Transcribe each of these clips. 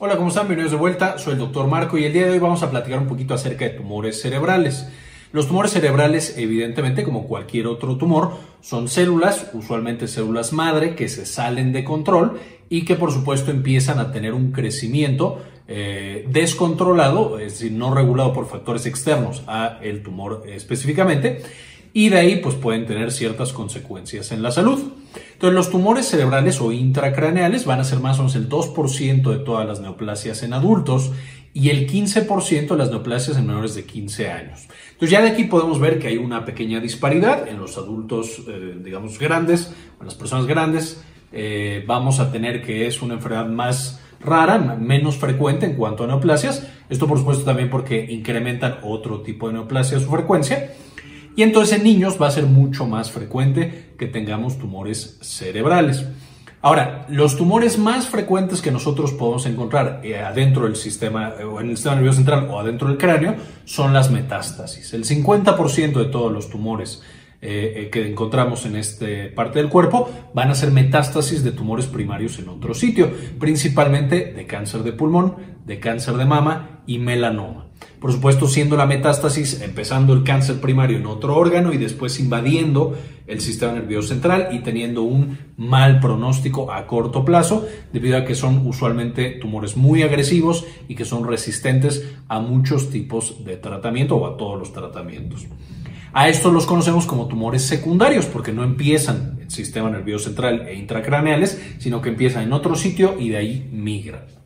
Hola, ¿cómo están? Bienvenidos de vuelta. Soy el doctor Marco y el día de hoy vamos a platicar un poquito acerca de tumores cerebrales. Los tumores cerebrales, evidentemente, como cualquier otro tumor, son células, usualmente células madre, que se salen de control y que por supuesto empiezan a tener un crecimiento eh, descontrolado, es decir, no regulado por factores externos a el tumor específicamente, y de ahí pues pueden tener ciertas consecuencias en la salud. Entonces los tumores cerebrales o intracraneales van a ser más o menos el 2% de todas las neoplasias en adultos y el 15% de las neoplasias en menores de 15 años. Entonces ya de aquí podemos ver que hay una pequeña disparidad en los adultos, eh, digamos, grandes, en las personas grandes, eh, vamos a tener que es una enfermedad más rara, menos frecuente en cuanto a neoplasias. Esto por supuesto también porque incrementan otro tipo de neoplasia su frecuencia. Y entonces en niños va a ser mucho más frecuente que tengamos tumores cerebrales. Ahora, los tumores más frecuentes que nosotros podemos encontrar eh, adentro del sistema, eh, o en el sistema nervioso central o adentro del cráneo, son las metástasis. El 50% de todos los tumores eh, que encontramos en esta parte del cuerpo van a ser metástasis de tumores primarios en otro sitio, principalmente de cáncer de pulmón, de cáncer de mama y melanoma. Por supuesto, siendo la metástasis empezando el cáncer primario en otro órgano y después invadiendo el sistema nervioso central y teniendo un mal pronóstico a corto plazo, debido a que son usualmente tumores muy agresivos y que son resistentes a muchos tipos de tratamiento o a todos los tratamientos. A estos los conocemos como tumores secundarios porque no empiezan en el sistema nervioso central e intracraneales, sino que empiezan en otro sitio y de ahí migran.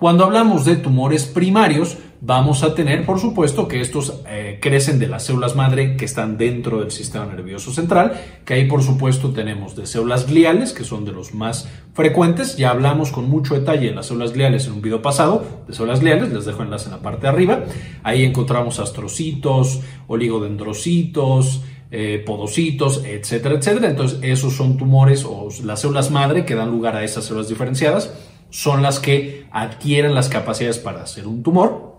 Cuando hablamos de tumores primarios, vamos a tener, por supuesto, que estos eh, crecen de las células madre que están dentro del sistema nervioso central, que ahí, por supuesto, tenemos de células gliales, que son de los más frecuentes. Ya hablamos con mucho detalle de las células gliales en un video pasado de células gliales, les dejo enlace en la parte de arriba. Ahí encontramos astrocitos, oligodendrocitos, eh, podocitos, etcétera, etcétera. Entonces, esos son tumores o las células madre que dan lugar a esas células diferenciadas son las que adquieren las capacidades para hacer un tumor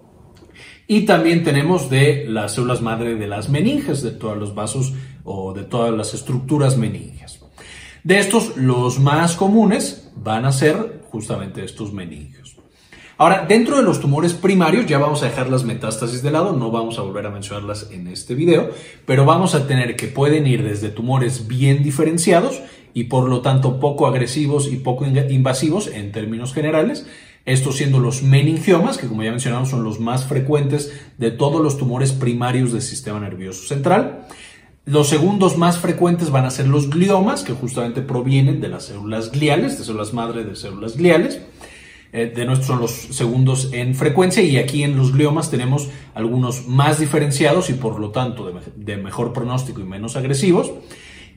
y también tenemos de las células madre de las meninges, de todos los vasos o de todas las estructuras meninges. De estos, los más comunes van a ser justamente estos meningios. Ahora, dentro de los tumores primarios, ya vamos a dejar las metástasis de lado, no vamos a volver a mencionarlas en este video, pero vamos a tener que pueden ir desde tumores bien diferenciados y por lo tanto poco agresivos y poco invasivos en términos generales, estos siendo los meningiomas, que como ya mencionamos son los más frecuentes de todos los tumores primarios del sistema nervioso central. Los segundos más frecuentes van a ser los gliomas, que justamente provienen de las células gliales, de células madre de células gliales. Eh, de nuestros son los segundos en frecuencia y aquí en los gliomas tenemos algunos más diferenciados y por lo tanto de mejor pronóstico y menos agresivos.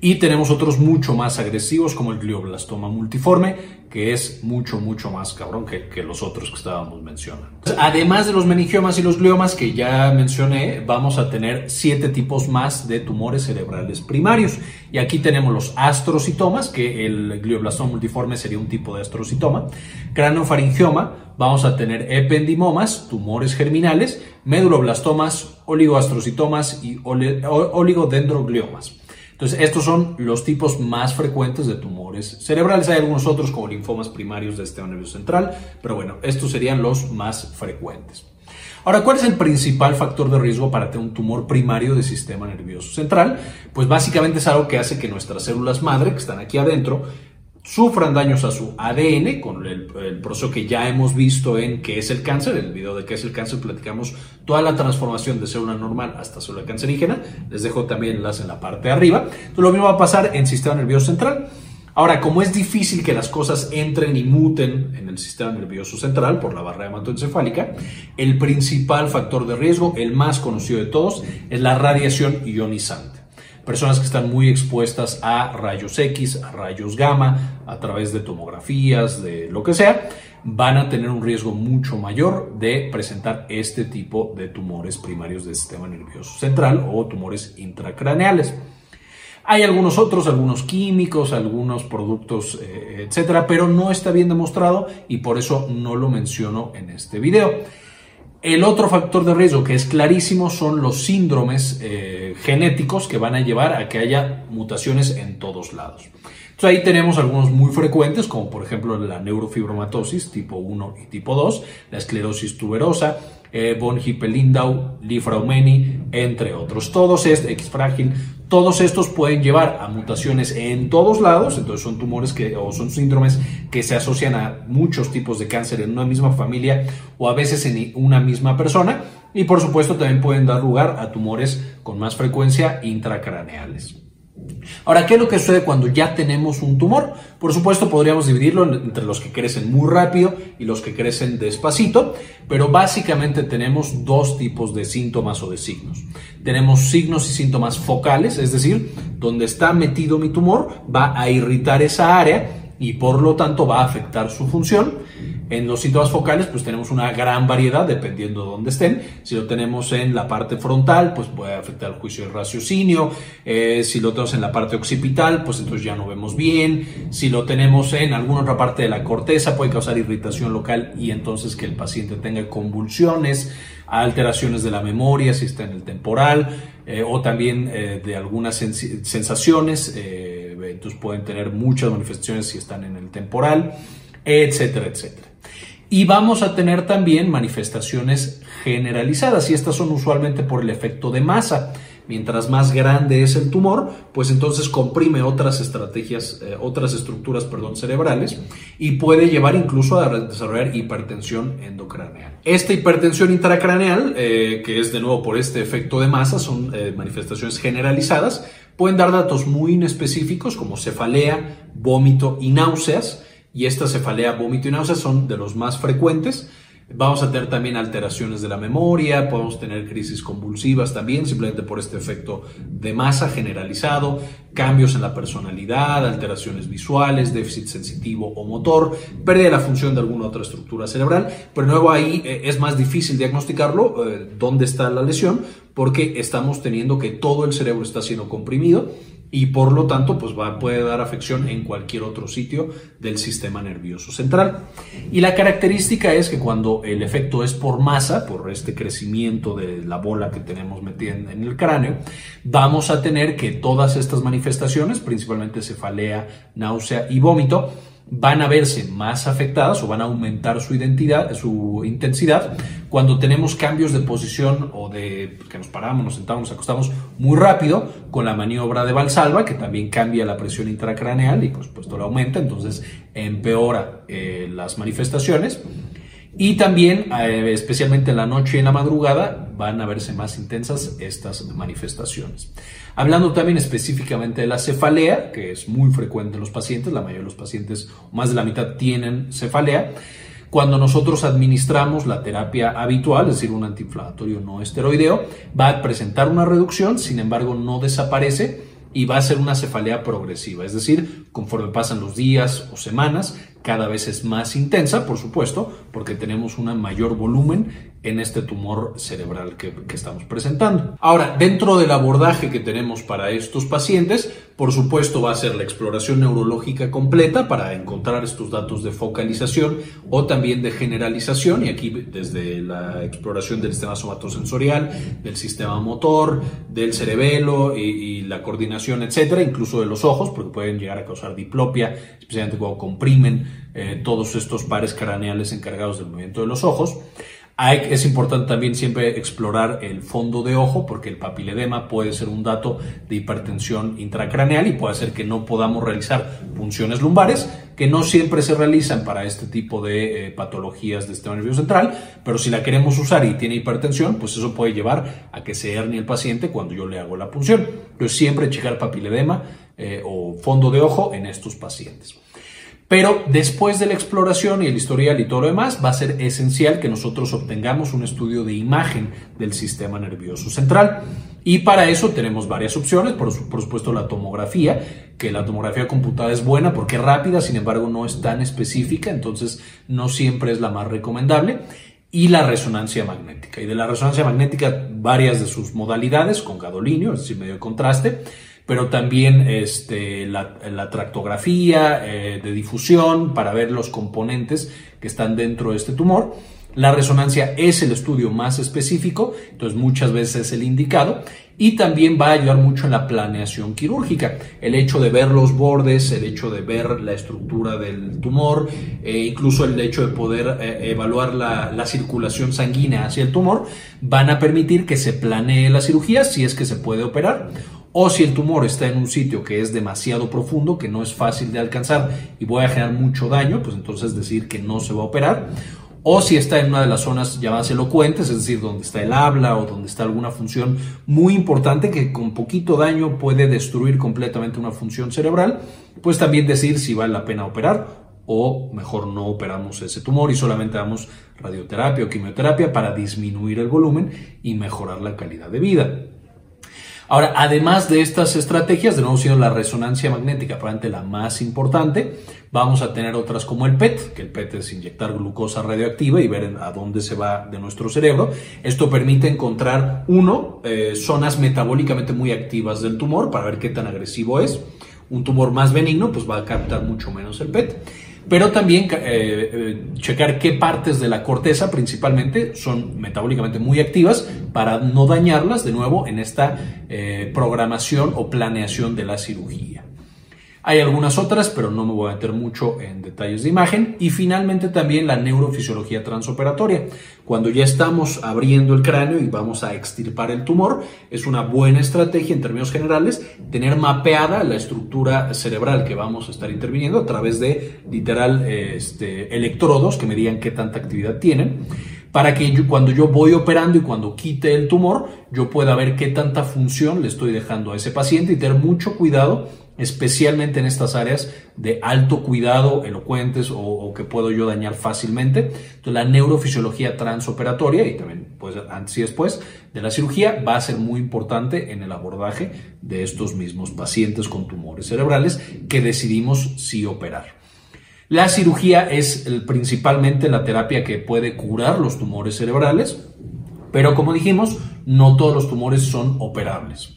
Y tenemos otros mucho más agresivos como el glioblastoma multiforme, que es mucho, mucho más cabrón que, los otros que estábamos mencionando. Además de los meningiomas y los gliomas que ya mencioné, vamos a tener siete tipos más de tumores cerebrales primarios. Y aquí tenemos los astrocitomas, que el glioblastoma multiforme sería un tipo de astrocitoma. Craniofaringioma, vamos a tener ependimomas, tumores germinales, meduloblastomas, oligoastrocitomas y oligodendrogliomas. Entonces, estos son los tipos más frecuentes de tumores cerebrales. Hay algunos otros como linfomas primarios del sistema nervioso central, pero bueno, estos serían los más frecuentes. Ahora, ¿cuál es el principal factor de riesgo para tener un tumor primario del sistema nervioso central? Pues básicamente es algo que hace que nuestras células madre, que están aquí adentro, sufran daños a su ADN con el, proceso que ya hemos visto en qué es el cáncer. En el video de qué es el cáncer platicamos toda la transformación de célula normal hasta célula cancerígena. Les dejo también enlace en la parte de arriba. Entonces, lo mismo va a pasar en sistema nervioso central. Ahora, como es difícil que las cosas entren y muten en el sistema nervioso central por la barrera hematoencefálica, el principal factor de riesgo, el más conocido de todos, es la radiación ionizante personas que están muy expuestas a rayos X, a rayos gamma, a través de tomografías, de lo que sea, van a tener un riesgo mucho mayor de presentar este tipo de tumores primarios del sistema nervioso central o tumores intracraneales. Hay algunos otros, algunos químicos, algunos productos, eh, etcétera, pero no está bien demostrado y por eso no lo menciono en este video. El otro factor de riesgo que es clarísimo son los síndromes eh, genéticos que van a llevar a que haya mutaciones en todos lados. Ahí tenemos algunos muy frecuentes, como por ejemplo la neurofibromatosis tipo 1 y tipo 2, la esclerosis tuberosa, eh, von Hippel-Lindau, Lifraumeni, entre otros. Todos estos, X todos estos pueden llevar a mutaciones en todos lados, entonces son tumores que, o son síndromes que se asocian a muchos tipos de cáncer en una misma familia o a veces en una misma persona. Y por supuesto también pueden dar lugar a tumores con más frecuencia intracraneales. Ahora, ¿qué es lo que sucede cuando ya tenemos un tumor? Por supuesto, podríamos dividirlo entre los que crecen muy rápido y los que crecen despacito, pero básicamente tenemos dos tipos de síntomas o de signos. Tenemos signos y síntomas focales, es decir, donde está metido mi tumor va a irritar esa área y por lo tanto va a afectar su función. En los síntomas focales, pues tenemos una gran variedad dependiendo de dónde estén. Si lo tenemos en la parte frontal, pues puede afectar el juicio del raciocinio. Eh, si lo tenemos en la parte occipital, pues entonces ya no vemos bien. Si lo tenemos en alguna otra parte de la corteza, puede causar irritación local y entonces que el paciente tenga convulsiones, alteraciones de la memoria, si está en el temporal, eh, o también eh, de algunas sensaciones. Entonces pueden tener muchas manifestaciones si están en el temporal, etcétera, etcétera. Y vamos a tener también manifestaciones generalizadas y estas son usualmente por el efecto de masa. Mientras más grande es el tumor, pues entonces comprime otras estrategias, eh, otras estructuras, perdón, cerebrales y puede llevar incluso a desarrollar hipertensión endocraneal. Esta hipertensión intracraneal, eh, que es de nuevo por este efecto de masa, son eh, manifestaciones generalizadas, pueden dar datos muy inespecíficos como cefalea, vómito y náuseas y esta cefalea, vómito y náuseas son de los más frecuentes. Vamos a tener también alteraciones de la memoria, podemos tener crisis convulsivas también, simplemente por este efecto de masa generalizado, cambios en la personalidad, alteraciones visuales, déficit sensitivo o motor, pérdida de la función de alguna otra estructura cerebral, pero nuevo ahí eh, es más difícil diagnosticarlo, eh, dónde está la lesión, porque estamos teniendo que todo el cerebro está siendo comprimido y por lo tanto pues va, puede dar afección en cualquier otro sitio del sistema nervioso central. Y la característica es que cuando el efecto es por masa, por este crecimiento de la bola que tenemos metida en, el cráneo, vamos a tener que todas estas manifestaciones, principalmente cefalea, náusea y vómito, van a verse más afectadas o van a aumentar su identidad, su intensidad cuando tenemos cambios de posición o de que nos paramos, nos sentamos, nos acostamos muy rápido con la maniobra de Valsalva, que también cambia la presión intracraneal y por supuesto la aumenta, entonces empeora eh, las manifestaciones. Y también, eh, especialmente en la noche y en la madrugada, van a verse más intensas estas manifestaciones. Hablando también específicamente de la cefalea, que es muy frecuente en los pacientes, la mayoría de los pacientes, más de la mitad, tienen cefalea. Cuando nosotros administramos la terapia habitual, es decir, un antiinflamatorio no esteroideo, va a presentar una reducción, sin embargo no desaparece y va a ser una cefalea progresiva, es decir, conforme pasan los días o semanas, cada vez es más intensa, por supuesto, porque tenemos un mayor volumen en este tumor cerebral que, estamos presentando. Ahora, dentro del abordaje que tenemos para estos pacientes, por supuesto va a ser la exploración neurológica completa para encontrar estos datos de focalización o también de generalización, y aquí desde la exploración del sistema somatosensorial, del sistema motor, del cerebelo y, la coordinación, etcétera, incluso de los ojos, porque pueden llegar a causar diplopia, especialmente cuando comprimen eh, todos estos pares craneales encargados del movimiento de los ojos es importante también siempre explorar el fondo de ojo porque el papiledema puede ser un dato de hipertensión intracraneal y puede hacer que no podamos realizar punciones lumbares que no siempre se realizan para este tipo de eh, patologías del sistema nervioso central, pero si la queremos usar y tiene hipertensión, pues eso puede llevar a que se hernie el paciente cuando yo le hago la punción. Entonces siempre checar papiledema eh, o fondo de ojo en estos pacientes. Pero después de la exploración y el historial y todo lo demás, va a ser esencial que nosotros obtengamos un estudio de imagen del sistema nervioso central. Y para eso tenemos varias opciones, por, supuesto la tomografía, que la tomografía computada es buena porque es rápida, sin embargo no es tan específica, entonces no siempre es la más recomendable y la resonancia magnética. Y de la resonancia magnética, varias de sus modalidades, con gadolinio, es decir, medio de contraste, pero también este, la, tractografía eh, de difusión para ver los componentes que están dentro de este tumor La resonancia es el estudio más específico, entonces muchas veces es el indicado y también va a ayudar mucho en la planeación quirúrgica. El hecho de ver los bordes, el hecho de ver la estructura del tumor, e incluso el hecho de poder eh, evaluar la, la, circulación sanguínea hacia el tumor, van a permitir que se planee la cirugía si es que se puede operar. O si el tumor está en un sitio que es demasiado profundo, que no es fácil de alcanzar y voy a generar mucho daño, pues entonces decir que no se va a operar o si está en una de las zonas llamadas elocuentes, es decir, donde está el habla o donde está alguna función muy importante que con poquito daño puede destruir completamente una función cerebral, pues también decir si vale la pena operar o mejor no operamos ese tumor y solamente damos radioterapia o quimioterapia para disminuir el volumen y mejorar la calidad de vida. Ahora, además de estas estrategias, de nuevo siendo la resonancia magnética probablemente la más importante, vamos a tener otras como el PET, que el PET es inyectar glucosa radioactiva y ver a dónde se va de nuestro cerebro. Esto permite encontrar, uno, eh, zonas metabólicamente muy activas del tumor para ver qué tan agresivo es. Un tumor más benigno, pues va a captar mucho menos el PET pero también eh, eh, checar qué partes de la corteza principalmente son metabólicamente muy activas para no dañarlas de nuevo en esta eh, programación o planeación de la cirugía. Hay algunas otras, pero no me voy a meter mucho en detalles de imagen. Y finalmente también la neurofisiología transoperatoria. Cuando ya estamos abriendo el cráneo y vamos a extirpar el tumor, es una buena estrategia en términos generales tener mapeada la estructura cerebral que vamos a estar interviniendo a través de literal este, electrodos que me digan qué tanta actividad tienen para que cuando yo voy operando y cuando quite el tumor, yo pueda ver qué tanta función le estoy dejando a ese paciente y tener mucho cuidado especialmente en estas áreas de alto cuidado, elocuentes o, que puedo yo dañar fácilmente. La neurofisiología transoperatoria y también pues, antes y después de la cirugía va a ser muy importante en el abordaje de estos mismos pacientes con tumores cerebrales que decidimos si operar. La cirugía es principalmente la terapia que puede curar los tumores cerebrales, pero como dijimos, no todos los tumores son operables.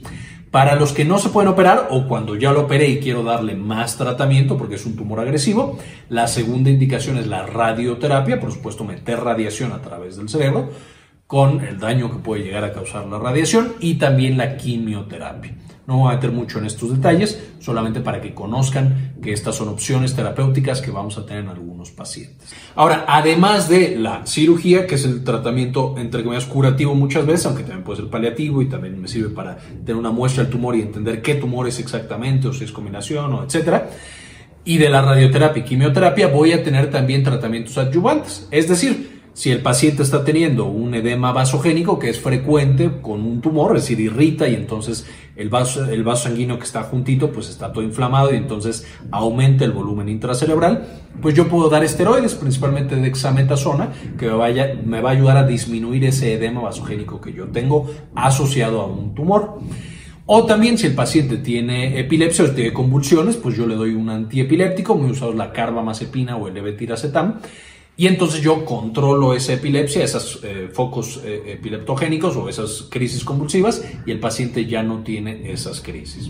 Para los que no se pueden operar o cuando ya lo operé y quiero darle más tratamiento porque es un tumor agresivo, la segunda indicación es la radioterapia, por supuesto meter radiación a través del cerebro con el daño que puede llegar a causar la radiación y también la quimioterapia. No voy a meter mucho en estos detalles, solamente para que conozcan que estas son opciones terapéuticas que vamos a tener en algunos pacientes. Ahora, además de la cirugía, que es el tratamiento entre comillas curativo muchas veces, aunque también puede ser paliativo y también me sirve para tener una muestra del tumor y entender qué tumor es exactamente o si es combinación o etcétera. Y de la radioterapia y quimioterapia voy a tener también tratamientos adyuvantes, es decir, si el paciente está teniendo un edema vasogénico que es frecuente con un tumor, es decir, irrita y entonces el vaso, el vaso sanguíneo que está juntito pues está todo inflamado y entonces aumenta el volumen intracerebral, pues yo puedo dar esteroides, principalmente de dexametasona, que me, me va a ayudar a disminuir ese edema vasogénico que yo tengo asociado a un tumor. O también si el paciente tiene epilepsia o tiene convulsiones, pues yo le doy un antiepiléptico, muy usado la carbamazepina o el levetiracetam, y entonces yo controlo esa epilepsia, esos eh, focos eh, epileptogénicos o esas crisis convulsivas y el paciente ya no tiene esas crisis.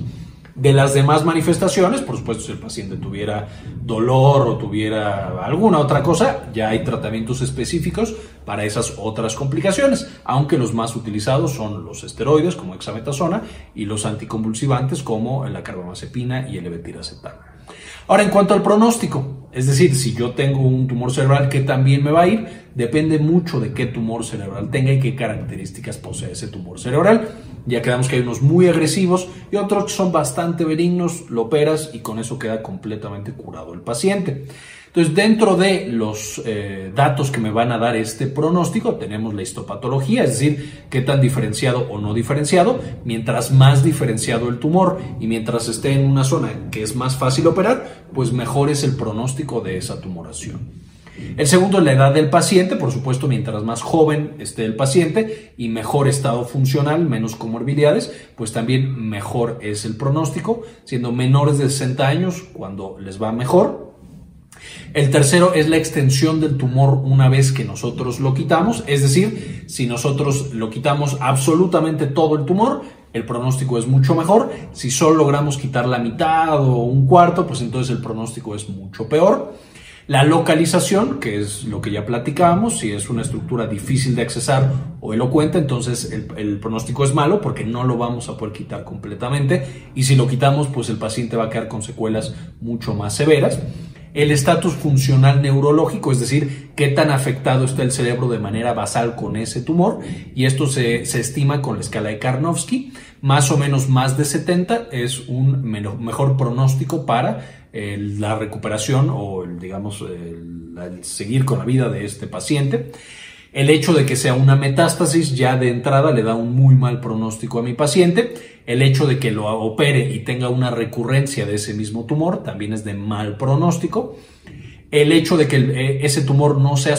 De las demás manifestaciones, por supuesto, si el paciente tuviera dolor o tuviera alguna otra cosa, ya hay tratamientos específicos para esas otras complicaciones, aunque los más utilizados son los esteroides como hexametasona y los anticonvulsivantes como la carbamazepina y el levetiracetam. Ahora, en cuanto al pronóstico, es decir, si yo tengo un tumor cerebral, ¿qué también me va a ir? Depende mucho de qué tumor cerebral tenga y qué características posee ese tumor cerebral. Ya quedamos que hay unos muy agresivos y otros que son bastante benignos, lo operas y con eso queda completamente curado el paciente. Entonces, dentro de los eh, datos que me van a dar este pronóstico, tenemos la histopatología, es decir, qué tan diferenciado o no diferenciado. Mientras más diferenciado el tumor y mientras esté en una zona que es más fácil operar, pues mejor es el pronóstico de esa tumoración. El segundo es la edad del paciente, por supuesto, mientras más joven esté el paciente y mejor estado funcional, menos comorbilidades, pues también mejor es el pronóstico, siendo menores de 60 años cuando les va mejor, el tercero es la extensión del tumor una vez que nosotros lo quitamos, es decir, si nosotros lo quitamos absolutamente todo el tumor, el pronóstico es mucho mejor. Si solo logramos quitar la mitad o un cuarto, pues entonces el pronóstico es mucho peor. La localización, que es lo que ya platicábamos, si es una estructura difícil de accesar o elocuente, entonces el, el, pronóstico es malo porque no lo vamos a poder quitar completamente y si lo quitamos, pues el paciente va a quedar con secuelas mucho más severas. El estatus funcional neurológico, es decir, qué tan afectado está el cerebro de manera basal con ese tumor y esto se, se estima con la escala de Karnofsky, más o menos más de 70 es un mejor pronóstico para la recuperación o, el, digamos, seguir con la vida de este paciente. El hecho de que sea una metástasis ya de entrada le da un muy mal pronóstico a mi paciente. El hecho de que lo opere y tenga una recurrencia de ese mismo tumor también es de mal pronóstico. El hecho de que eh, ese tumor no sea,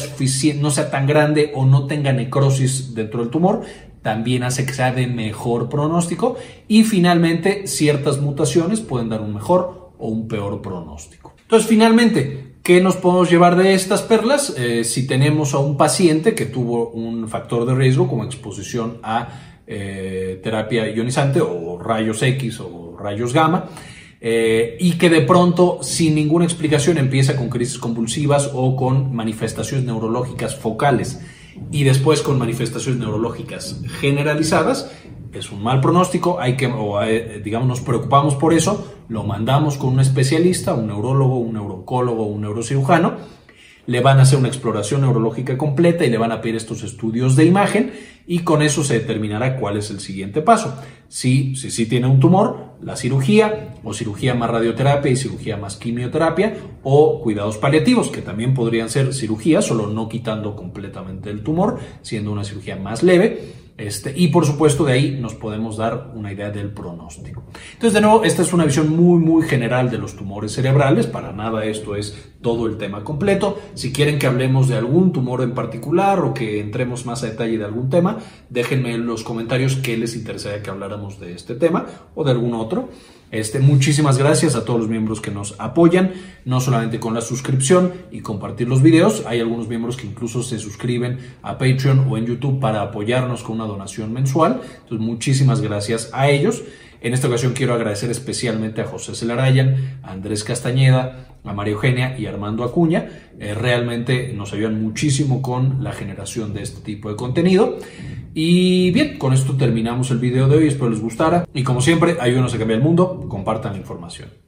no sea tan grande o no tenga necrosis dentro del tumor también hace que sea de mejor pronóstico. Y finalmente, ciertas mutaciones pueden dar un mejor o un peor pronóstico. Entonces, finalmente, ¿qué nos podemos llevar de estas perlas? Eh, si tenemos a un paciente que tuvo un factor de riesgo como exposición a eh, terapia ionizante o rayos X o rayos gamma, eh, y que de pronto, sin ninguna explicación, empieza con crisis convulsivas o con manifestaciones neurológicas focales y después con manifestaciones neurológicas generalizadas, es un mal pronóstico, hay que, digamos, nos preocupamos por eso, lo mandamos con un especialista, un neurólogo, un neurocólogo, un neurocirujano, le van a hacer una exploración neurológica completa y le van a pedir estos estudios de imagen y con eso se determinará cuál es el siguiente paso. Si sí si, tiene un tumor, la cirugía o cirugía más radioterapia y cirugía más quimioterapia o cuidados paliativos, que también podrían ser cirugías, solo no quitando completamente el tumor, siendo una cirugía más leve este, y por supuesto de ahí nos podemos dar una idea del pronóstico. Entonces de nuevo, esta es una visión muy muy general de los tumores cerebrales, para nada esto es todo el tema completo. Si quieren que hablemos de algún tumor en particular o que entremos más a detalle de algún tema, déjenme en los comentarios qué les interesaría que habláramos de este tema o de algún otro. Este, muchísimas gracias a todos los miembros que nos apoyan, no solamente con la suscripción y compartir los videos, hay algunos miembros que incluso se suscriben a Patreon o en YouTube para apoyarnos con una donación mensual. Entonces, muchísimas gracias a ellos. En esta ocasión quiero agradecer especialmente a José Celarayan, a Andrés Castañeda, a María Eugenia y Armando Acuña. Eh, realmente nos ayudan muchísimo con la generación de este tipo de contenido. Y bien, con esto terminamos el video de hoy, espero les gustara. Y como siempre, ayúdenos a cambiar el mundo, compartan la información.